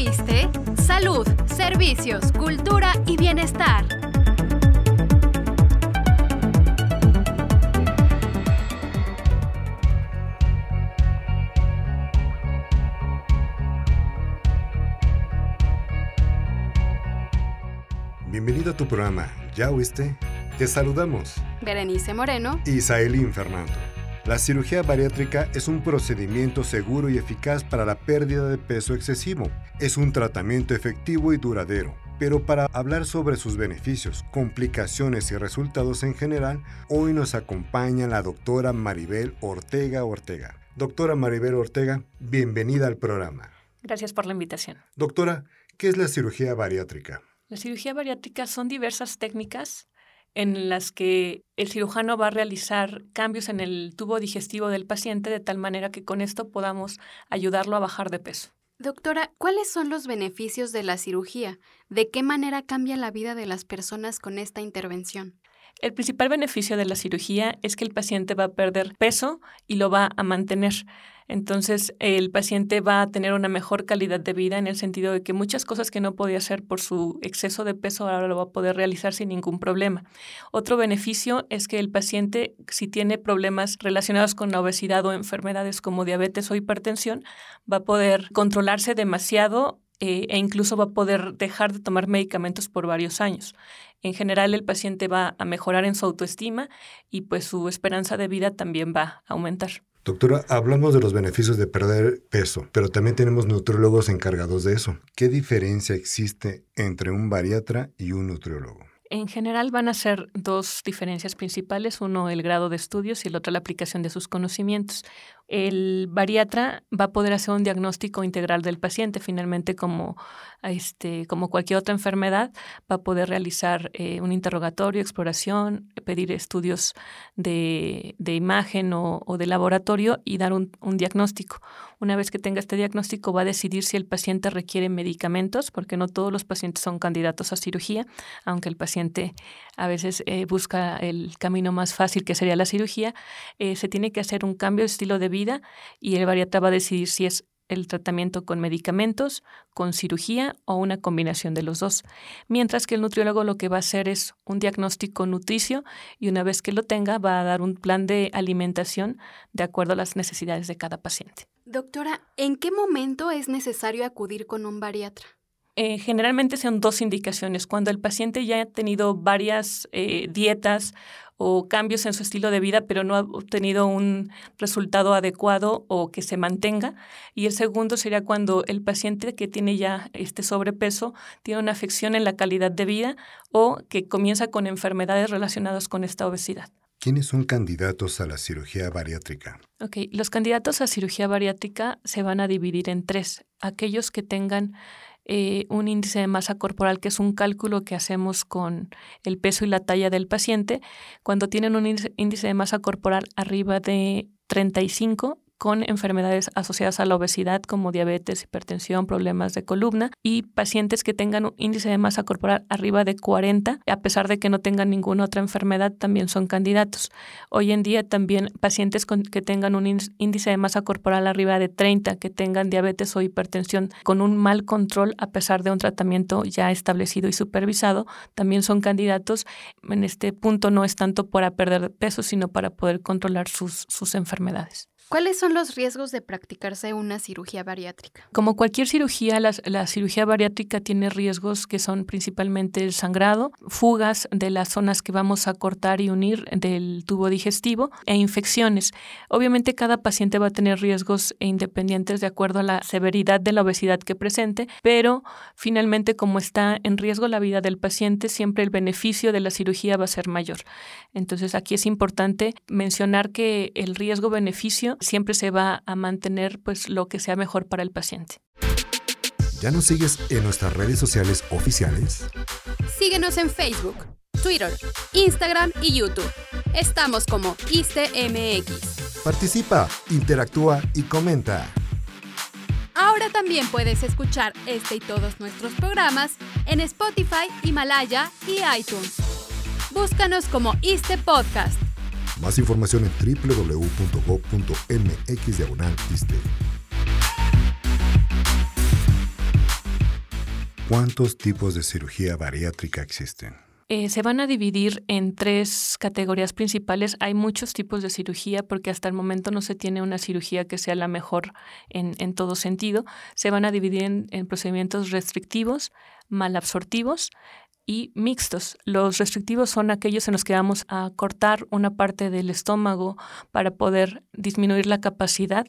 oíste? Salud, servicios, cultura y bienestar. Bienvenido a tu programa. ¿Ya oíste? Te saludamos. Berenice Moreno y Saelín Fernando. La cirugía bariátrica es un procedimiento seguro y eficaz para la pérdida de peso excesivo. Es un tratamiento efectivo y duradero. Pero para hablar sobre sus beneficios, complicaciones y resultados en general, hoy nos acompaña la doctora Maribel Ortega Ortega. Doctora Maribel Ortega, bienvenida al programa. Gracias por la invitación. Doctora, ¿qué es la cirugía bariátrica? La cirugía bariátrica son diversas técnicas en las que el cirujano va a realizar cambios en el tubo digestivo del paciente de tal manera que con esto podamos ayudarlo a bajar de peso. Doctora, ¿cuáles son los beneficios de la cirugía? ¿De qué manera cambia la vida de las personas con esta intervención? El principal beneficio de la cirugía es que el paciente va a perder peso y lo va a mantener. Entonces, el paciente va a tener una mejor calidad de vida en el sentido de que muchas cosas que no podía hacer por su exceso de peso ahora lo va a poder realizar sin ningún problema. Otro beneficio es que el paciente, si tiene problemas relacionados con la obesidad o enfermedades como diabetes o hipertensión, va a poder controlarse demasiado eh, e incluso va a poder dejar de tomar medicamentos por varios años. En general, el paciente va a mejorar en su autoestima y pues su esperanza de vida también va a aumentar. Doctora, hablamos de los beneficios de perder peso, pero también tenemos nutriólogos encargados de eso. ¿Qué diferencia existe entre un bariatra y un nutriólogo? En general van a ser dos diferencias principales, uno el grado de estudios y el otro la aplicación de sus conocimientos el bariatra va a poder hacer un diagnóstico integral del paciente. Finalmente, como, este, como cualquier otra enfermedad, va a poder realizar eh, un interrogatorio, exploración, pedir estudios de, imagen o, de laboratorio y dar un, un, diagnóstico. Una vez que tenga este diagnóstico, va a decidir si el paciente requiere medicamentos, porque no todos los pacientes son candidatos a cirugía, aunque el paciente a veces eh, busca el camino más fácil, que sería la cirugía. Eh, se tiene que hacer un cambio de estilo de vida y el bariatra va a decidir si es el tratamiento con medicamentos, con cirugía o una combinación de los dos. Mientras que el nutriólogo lo que va a hacer es un diagnóstico nutricio y una vez que lo tenga va a dar un plan de alimentación de acuerdo a las necesidades de cada paciente. Doctora, ¿en qué momento es necesario acudir con un bariatra? Eh, generalmente son dos indicaciones. Cuando el paciente ya ha tenido varias eh, dietas o cambios en su estilo de vida, pero no ha obtenido un resultado adecuado o que se mantenga. Y el segundo sería cuando el paciente que tiene ya este sobrepeso tiene una afección en la calidad de vida o que comienza con enfermedades relacionadas con esta obesidad. ¿Quiénes son candidatos a la cirugía bariátrica? Ok, los candidatos a cirugía bariátrica se van a dividir en tres. Aquellos que tengan eh, un índice de masa corporal, que es un cálculo que hacemos con el peso y la talla del paciente. Cuando tienen un índice de masa corporal arriba de 35, con enfermedades asociadas a la obesidad como diabetes, hipertensión, problemas de columna y pacientes que tengan un índice de masa corporal arriba de 40, a pesar de que no tengan ninguna otra enfermedad, también son candidatos. Hoy en día también pacientes que tengan un índice de masa corporal arriba de 30, que tengan diabetes o hipertensión con un mal control a pesar de un tratamiento ya establecido y supervisado, también son candidatos. En este punto no es tanto para perder peso, sino para poder controlar sus, sus enfermedades. ¿Cuáles son los riesgos de practicarse una cirugía bariátrica? Como cualquier cirugía, la, cirugía bariátrica tiene riesgos que son principalmente el sangrado, fugas de las zonas que vamos a cortar y unir del tubo digestivo e infecciones. Obviamente cada paciente va a tener riesgos independientes de acuerdo a la severidad de la obesidad que presente, pero finalmente como está en riesgo la vida del paciente, siempre el beneficio de la cirugía va a ser mayor. Entonces aquí es importante mencionar que el riesgo-beneficio siempre se va a mantener pues lo que sea mejor para el paciente. ¿Ya nos sigues en nuestras redes sociales oficiales? Síguenos en Facebook, Twitter, Instagram y YouTube. Estamos como ISTMX. Participa, interactúa y comenta. Ahora también puedes escuchar este y todos nuestros programas en Spotify, Himalaya y iTunes. Búscanos como ISTE Podcast. Más información en www.go.mx ¿Cuántos tipos de cirugía bariátrica existen? Eh, se van a dividir en tres categorías principales. Hay muchos tipos de cirugía porque hasta el momento no se tiene una cirugía que sea la mejor en, todo sentido. Se van a dividir en procedimientos restrictivos, malabsortivos, y mixtos. Los restrictivos son aquellos en los que vamos a cortar una parte del estómago para poder disminuir la capacidad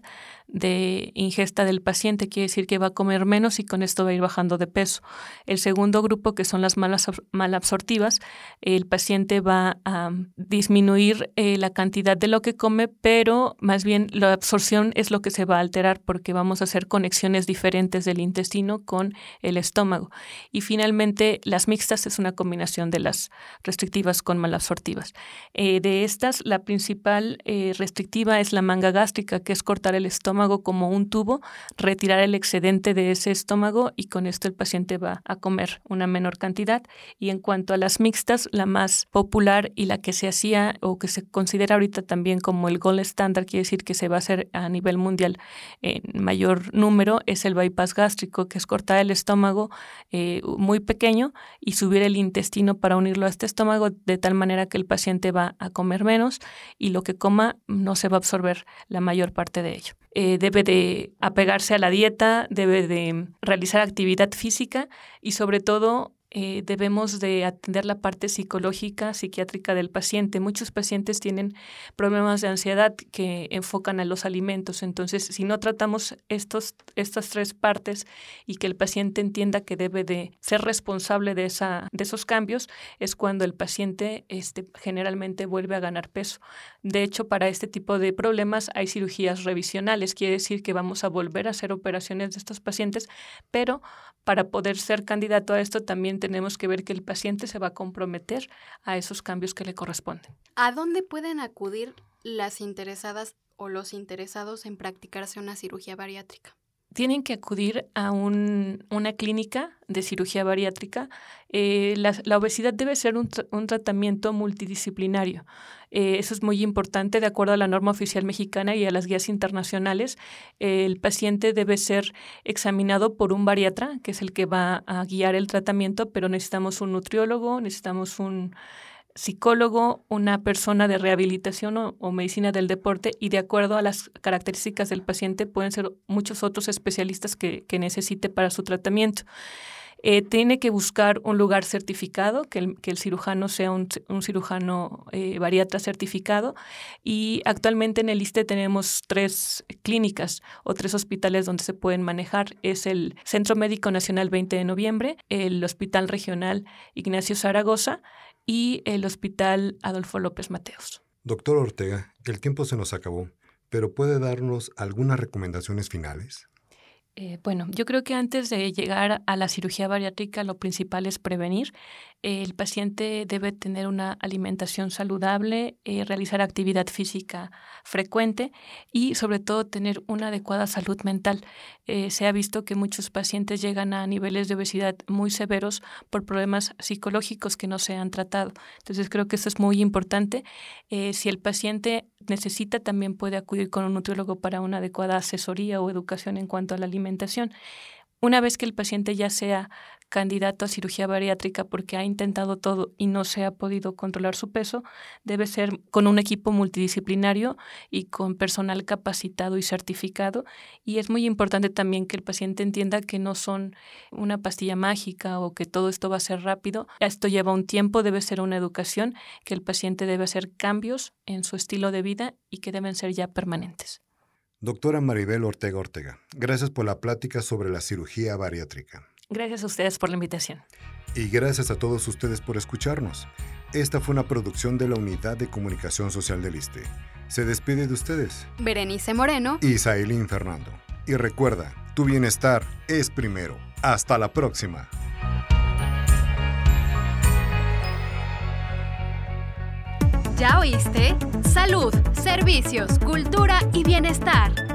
de ingesta del paciente, quiere decir que va a comer menos y con esto va a ir bajando de peso. El segundo grupo, que son las malas malabsortivas, el paciente va a disminuir eh, la cantidad de lo que come, pero más bien la absorción es lo que se va a alterar porque vamos a hacer conexiones diferentes del intestino con el estómago. Y finalmente, las mixtas es una combinación de las restrictivas con malabsortivas. Eh, de estas, la principal eh, restrictiva es la manga gástrica, que es cortar el estómago como un tubo, retirar el excedente de ese estómago y con esto el paciente va a comer una menor cantidad. Y en cuanto a las mixtas, la más popular y la que se hacía o que se considera ahorita también como el gold standard, quiere decir que se va a hacer a nivel mundial en mayor número, es el bypass gástrico, que es cortar el estómago eh, muy pequeño y subir el intestino para unirlo a este estómago de tal manera que el paciente va a comer menos y lo que coma no se va a absorber la mayor parte de ello. Eh, debe de apegarse a la dieta, debe de realizar actividad física y sobre todo eh, debemos de atender la parte psicológica, psiquiátrica del paciente. Muchos pacientes tienen problemas de ansiedad que enfocan a los alimentos. Entonces, si no tratamos estos, estas tres partes y que el paciente entienda que debe de ser responsable de, esa, de esos cambios, es cuando el paciente este, generalmente vuelve a ganar peso. De hecho, para este tipo de problemas hay cirugías revisionales. Quiere decir que vamos a volver a hacer operaciones de estos pacientes, pero para poder ser candidato a esto también tenemos que ver que el paciente se va a comprometer a esos cambios que le corresponden. ¿A dónde pueden acudir las interesadas o los interesados en practicarse una cirugía bariátrica? Tienen que acudir a una clínica de cirugía bariátrica. Eh, la, obesidad debe ser un, tratamiento multidisciplinario. Eh, eso es muy importante de acuerdo a la norma oficial mexicana y a las guías internacionales. el paciente debe ser examinado por un bariatra, que es el que va a guiar el tratamiento, pero necesitamos un nutriólogo, necesitamos un psicólogo, una persona de rehabilitación o, medicina del deporte y de acuerdo a las características del paciente pueden ser muchos otros especialistas que, necesite para su tratamiento. Eh, tiene que buscar un lugar certificado, que el, que el cirujano sea un, cirujano eh, bariatra certificado. Y actualmente en el ISTE tenemos tres clínicas o tres hospitales donde se pueden manejar. Es el Centro Médico Nacional 20 de Noviembre, el Hospital Regional Ignacio Zaragoza y el Hospital Adolfo López Mateos. Doctor Ortega, el tiempo se nos acabó, pero ¿puede darnos algunas recomendaciones finales? Eh, bueno, yo creo que antes de llegar a la cirugía bariátrica, lo principal es prevenir. El paciente debe tener una alimentación saludable, eh, realizar actividad física frecuente y sobre todo tener una adecuada salud mental. Eh, se ha visto que muchos pacientes llegan a niveles de obesidad muy severos por problemas psicológicos que no se han tratado. Entonces creo que esto es muy importante. si el paciente necesita, también puede acudir con un nutriólogo para una adecuada asesoría o educación en cuanto a la alimentación una vez que el paciente ya sea candidato a cirugía bariátrica porque ha intentado todo y no se ha podido controlar su peso, debe ser con un equipo multidisciplinario y con personal capacitado y certificado. Y es muy importante también que el paciente entienda que no son una pastilla mágica o que todo esto va a ser rápido. Esto lleva un tiempo, debe ser una educación, que el paciente debe hacer cambios en su estilo de vida y que deben ser ya permanentes. Doctora Maribel Ortega Ortega, gracias por la plática sobre la cirugía bariátrica. Gracias a ustedes por la invitación. Y gracias a todos ustedes por escucharnos. Esta fue una producción de la Unidad de Comunicación Social del ISTE. Se despide de ustedes. Berenice Moreno. Y Sailín Fernando. Y recuerda, tu bienestar es primero. Hasta la próxima. ¿Ya oíste? Salud, servicios, cultura y bienestar.